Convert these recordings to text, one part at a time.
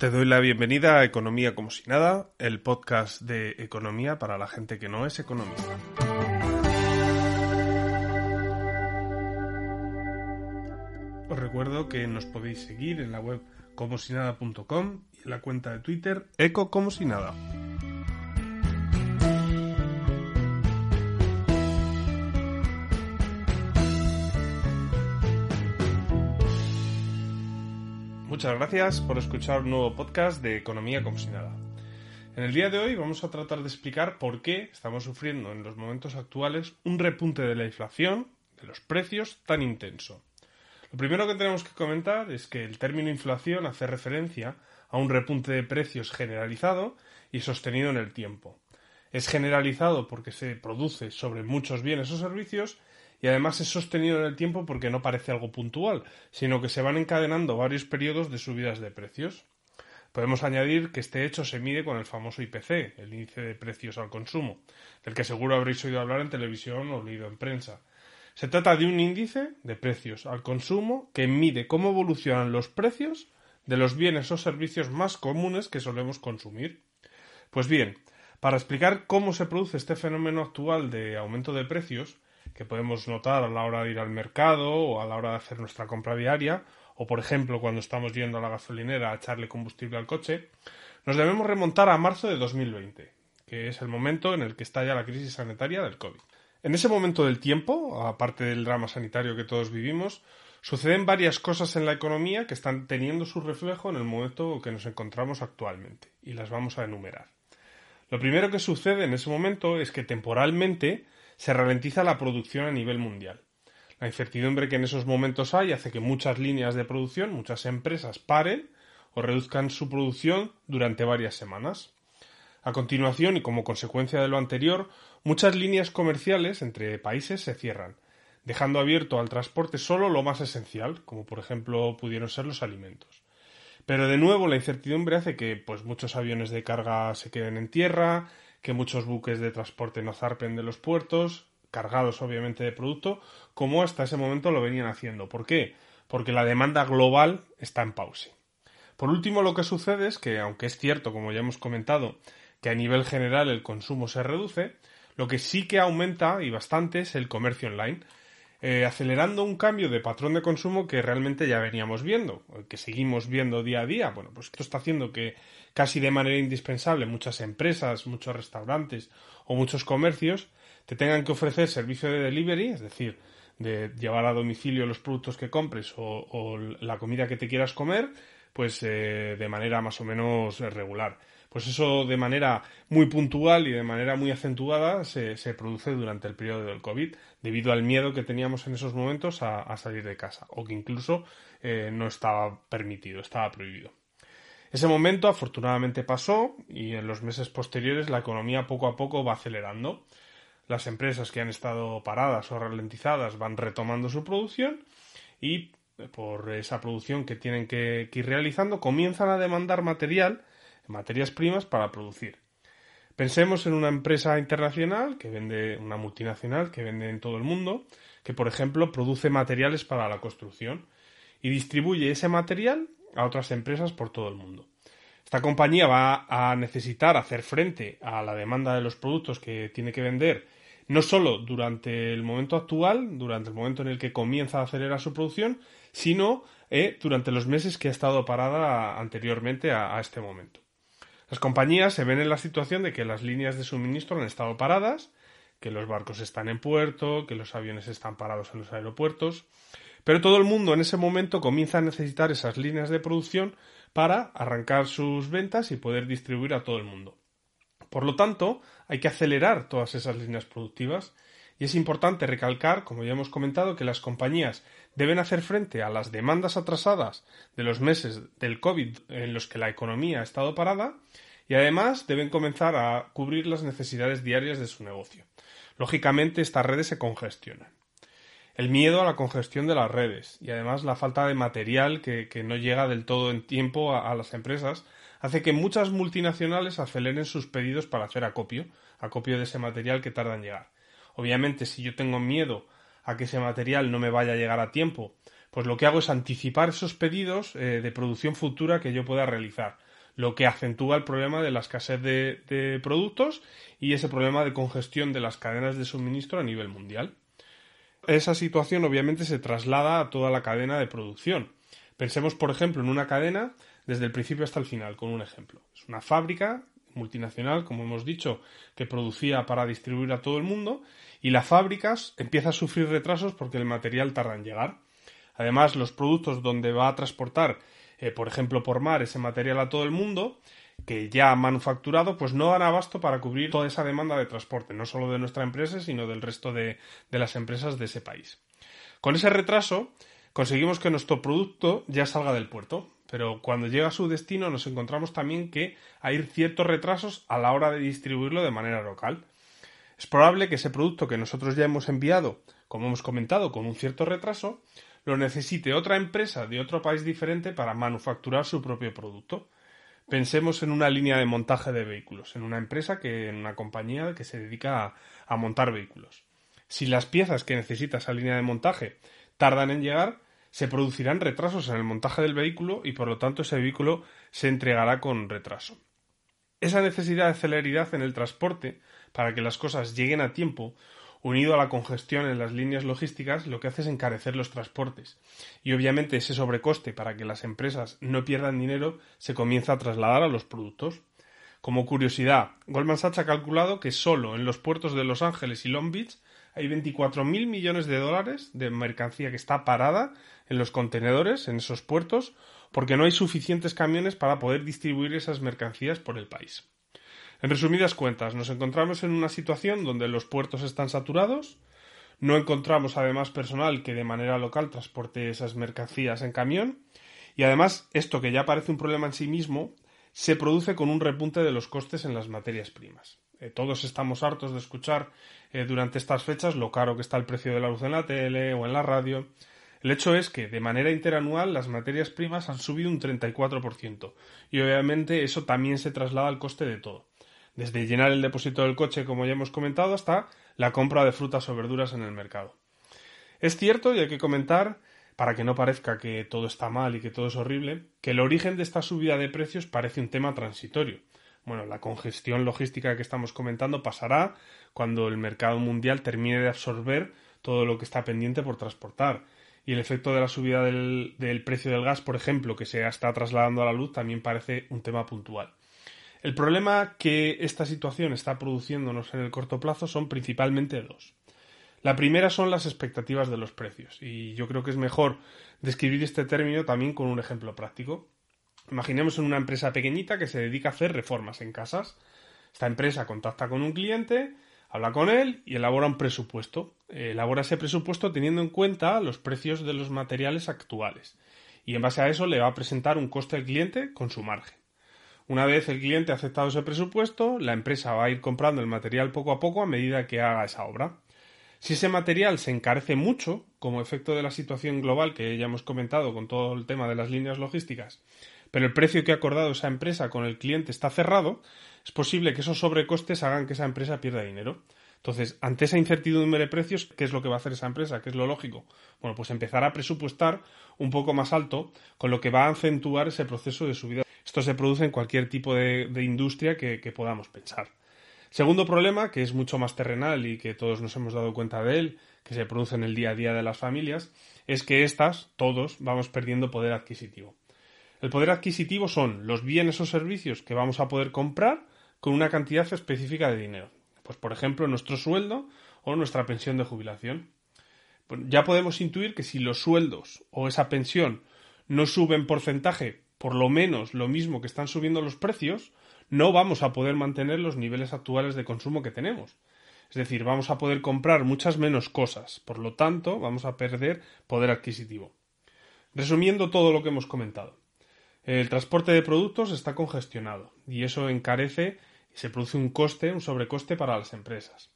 Te doy la bienvenida a Economía como si nada, el podcast de economía para la gente que no es economista. Os recuerdo que nos podéis seguir en la web comosinada.com y en la cuenta de Twitter eco como si nada. Muchas gracias por escuchar un nuevo podcast de Economía como si nada. En el día de hoy vamos a tratar de explicar por qué estamos sufriendo en los momentos actuales un repunte de la inflación, de los precios, tan intenso. Lo primero que tenemos que comentar es que el término inflación hace referencia a un repunte de precios generalizado y sostenido en el tiempo. Es generalizado porque se produce sobre muchos bienes o servicios y además es sostenido en el tiempo porque no parece algo puntual, sino que se van encadenando varios periodos de subidas de precios. Podemos añadir que este hecho se mide con el famoso IPC, el índice de precios al consumo, del que seguro habréis oído hablar en televisión o leído en prensa. Se trata de un índice de precios al consumo que mide cómo evolucionan los precios de los bienes o servicios más comunes que solemos consumir. Pues bien, para explicar cómo se produce este fenómeno actual de aumento de precios, que podemos notar a la hora de ir al mercado o a la hora de hacer nuestra compra diaria, o por ejemplo cuando estamos yendo a la gasolinera a echarle combustible al coche, nos debemos remontar a marzo de 2020, que es el momento en el que estalla la crisis sanitaria del COVID. En ese momento del tiempo, aparte del drama sanitario que todos vivimos, suceden varias cosas en la economía que están teniendo su reflejo en el momento que nos encontramos actualmente, y las vamos a enumerar. Lo primero que sucede en ese momento es que temporalmente se ralentiza la producción a nivel mundial. La incertidumbre que en esos momentos hay hace que muchas líneas de producción, muchas empresas paren o reduzcan su producción durante varias semanas. A continuación, y como consecuencia de lo anterior, muchas líneas comerciales entre países se cierran, dejando abierto al transporte solo lo más esencial, como por ejemplo pudieron ser los alimentos. Pero de nuevo la incertidumbre hace que pues muchos aviones de carga se queden en tierra, que muchos buques de transporte no zarpen de los puertos, cargados obviamente de producto, como hasta ese momento lo venían haciendo. ¿Por qué? Porque la demanda global está en pause. Por último, lo que sucede es que, aunque es cierto, como ya hemos comentado, que a nivel general el consumo se reduce, lo que sí que aumenta y bastante es el comercio online, eh, acelerando un cambio de patrón de consumo que realmente ya veníamos viendo, que seguimos viendo día a día. Bueno, pues esto está haciendo que casi de manera indispensable muchas empresas, muchos restaurantes o muchos comercios te tengan que ofrecer servicio de delivery, es decir, de llevar a domicilio los productos que compres o, la comida que te quieras comer, pues eh, de manera más o menos regular pues eso de manera muy puntual y de manera muy acentuada se, produce durante el periodo del COVID, debido al miedo que teníamos en esos momentos a, salir de casa, o que incluso eh, no estaba permitido, estaba prohibido. Ese momento afortunadamente pasó y en los meses posteriores la economía poco a poco va acelerando. Las empresas que han estado paradas o ralentizadas van retomando su producción y eh, por esa producción que tienen que ir realizando comienzan a demandar material materias primas para producir. Pensemos en una empresa internacional que vende, una multinacional que vende en todo el mundo, que por ejemplo produce materiales para la construcción y distribuye ese material a otras empresas por todo el mundo. Esta compañía va a necesitar hacer frente a la demanda de los productos que tiene que vender, no solo durante el momento actual, durante el momento en el que comienza a acelerar su producción, sino eh, durante los meses que ha estado parada anteriormente a este momento. Las compañías se ven en la situación de que las líneas de suministro han estado paradas, que los barcos están en puerto, que los aviones están parados en los aeropuertos, pero todo el mundo en ese momento comienza a necesitar esas líneas de producción para arrancar sus ventas y poder distribuir a todo el mundo. Por lo tanto, hay que acelerar todas esas líneas productivas Y es importante recalcar, como ya hemos comentado, que las compañías deben hacer frente a las demandas atrasadas de los meses del COVID en los que la economía ha estado parada y además deben comenzar a cubrir las necesidades diarias de su negocio. Lógicamente, estas redes se congestionan. El miedo a la congestión de las redes y además la falta de material que, no llega del todo en tiempo a las empresas hace que muchas multinacionales aceleren sus pedidos para hacer acopio, acopio de ese material que tarda en llegar. Obviamente, si yo tengo miedo a que ese material no me vaya a llegar a tiempo, pues lo que hago es anticipar esos pedidos eh, de producción futura que yo pueda realizar, lo que acentúa el problema de la escasez de, de productos y ese problema de congestión de las cadenas de suministro a nivel mundial. Esa situación obviamente se traslada a toda la cadena de producción. Pensemos, por ejemplo, en una cadena desde el principio hasta el final, con un ejemplo. Es una fábrica multinacional, como hemos dicho, que producía para distribuir a todo el mundo y las fábricas empieza a sufrir retrasos porque el material tarda en llegar. Además, los productos donde va a transportar, eh, por ejemplo, por mar ese material a todo el mundo, que ya ha manufacturado, pues no dan abasto para cubrir toda esa demanda de transporte, no solo de nuestra empresa, sino del resto de, de las empresas de ese país. Con ese retraso, conseguimos que nuestro producto ya salga del puerto, pero cuando llega a su destino nos encontramos también que hay ciertos retrasos a la hora de distribuirlo de manera local. Es probable que ese producto que nosotros ya hemos enviado, como hemos comentado, con un cierto retraso, lo necesite otra empresa de otro país diferente para manufacturar su propio producto. Pensemos en una línea de montaje de vehículos, en una empresa que, en una compañía que se dedica a, a montar vehículos. Si las piezas que necesita esa línea de montaje tardan en llegar, se producirán retrasos en el montaje del vehículo y por lo tanto ese vehículo se entregará con retraso. Esa necesidad de celeridad en el transporte para que las cosas lleguen a tiempo, unido a la congestión en las líneas logísticas, lo que hace es encarecer los transportes. Y obviamente ese sobrecoste para que las empresas no pierdan dinero se comienza a trasladar a los productos. Como curiosidad, Goldman Sachs ha calculado que solo en los puertos de Los Ángeles y Long Beach hay 24.000 millones de dólares de mercancía que está parada en los contenedores, en esos puertos, porque no hay suficientes camiones para poder distribuir esas mercancías por el país. En resumidas cuentas, nos encontramos en una situación donde los puertos están saturados, no encontramos además personal que de manera local transporte esas mercancías en camión, y además esto que ya parece un problema en sí mismo, se produce con un repunte de los costes en las materias primas. Eh, todos estamos hartos de escuchar eh, durante estas fechas lo caro que está el precio de la luz en la tele o en la radio. El hecho es que de manera interanual las materias primas han subido un 34% y obviamente eso también se traslada al coste de todo. Desde llenar el depósito del coche, como ya hemos comentado, hasta la compra de frutas o verduras en el mercado. Es cierto, y hay que comentar, para que no parezca que todo está mal y que todo es horrible, que el origen de esta subida de precios parece un tema transitorio. Bueno, la congestión logística que estamos comentando pasará cuando el mercado mundial termine de absorber todo lo que está pendiente por transportar. Y el efecto de la subida del, precio del gas, por ejemplo, que se está trasladando a la luz, también parece un tema puntual. El problema que esta situación está produciéndonos en el corto plazo son principalmente dos. La primera son las expectativas de los precios, y yo creo que es mejor describir este término también con un ejemplo práctico. Imaginemos en una empresa pequeñita que se dedica a hacer reformas en casas. Esta empresa contacta con un cliente, habla con él y elabora un presupuesto. Elabora ese presupuesto teniendo en cuenta los precios de los materiales actuales. Y en base a eso le va a presentar un coste al cliente con su margen. Una vez el cliente ha aceptado ese presupuesto, la empresa va a ir comprando el material poco a poco a medida que haga esa obra. Si ese material se encarece mucho, como efecto de la situación global que ya hemos comentado con todo el tema de las líneas logísticas, pero el precio que ha acordado esa empresa con el cliente está cerrado, es posible que esos sobrecostes hagan que esa empresa pierda dinero. Entonces, ante esa incertidumbre de precios, ¿qué es lo que va a hacer esa empresa? ¿Qué es lo lógico? Bueno, pues empezar a presupuestar un poco más alto, con lo que va a acentuar ese proceso de subida. Esto se produce en cualquier tipo de, industria que, podamos pensar. Segundo problema, que es mucho más terrenal y que todos nos hemos dado cuenta de él, que se produce en el día a día de las familias, es que estas, todos, vamos perdiendo poder adquisitivo. El poder adquisitivo son los bienes o servicios que vamos a poder comprar con una cantidad específica de dinero. Pues, por ejemplo, nuestro sueldo o nuestra pensión de jubilación. Pues, ya podemos intuir que si los sueldos o esa pensión no suben porcentaje por lo menos lo mismo que están subiendo los precios, no vamos a poder mantener los niveles actuales de consumo que tenemos. Es decir, vamos a poder comprar muchas menos cosas, por lo tanto, vamos a perder poder adquisitivo. Resumiendo todo lo que hemos comentado. El transporte de productos está congestionado y eso encarece y se produce un coste, un sobrecoste para las empresas.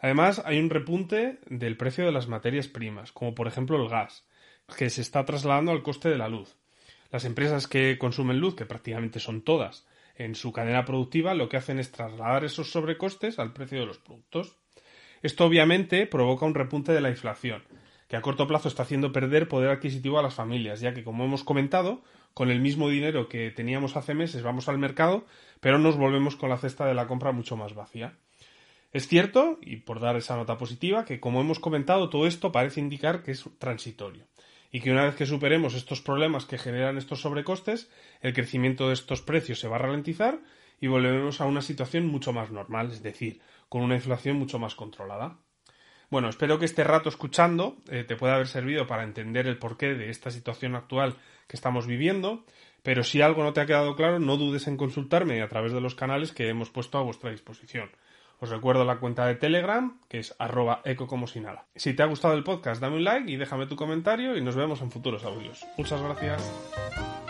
Además, hay un repunte del precio de las materias primas, como por ejemplo el gas, que se está trasladando al coste de la luz. Las empresas que consumen luz, que prácticamente son todas, en su cadena productiva, lo que hacen es trasladar esos sobrecostes al precio de los productos. Esto obviamente provoca un repunte de la inflación, que a corto plazo está haciendo perder poder adquisitivo a las familias, ya que, como hemos comentado, con el mismo dinero que teníamos hace meses vamos al mercado, pero nos volvemos con la cesta de la compra mucho más vacía. Es cierto, y por dar esa nota positiva, que como hemos comentado, todo esto parece indicar que es transitorio y que una vez que superemos estos problemas que generan estos sobrecostes, el crecimiento de estos precios se va a ralentizar y volveremos a una situación mucho más normal, es decir, con una inflación mucho más controlada. Bueno, espero que este rato escuchando eh, te pueda haber servido para entender el porqué de esta situación actual que estamos viviendo, pero si algo no te ha quedado claro, no dudes en consultarme a través de los canales que hemos puesto a vuestra disposición. Os recuerdo la cuenta de Telegram, que es arroba eco como si nada. Si te ha gustado el podcast, dame un like y déjame tu comentario y nos vemos en futuros audios. Muchas gracias.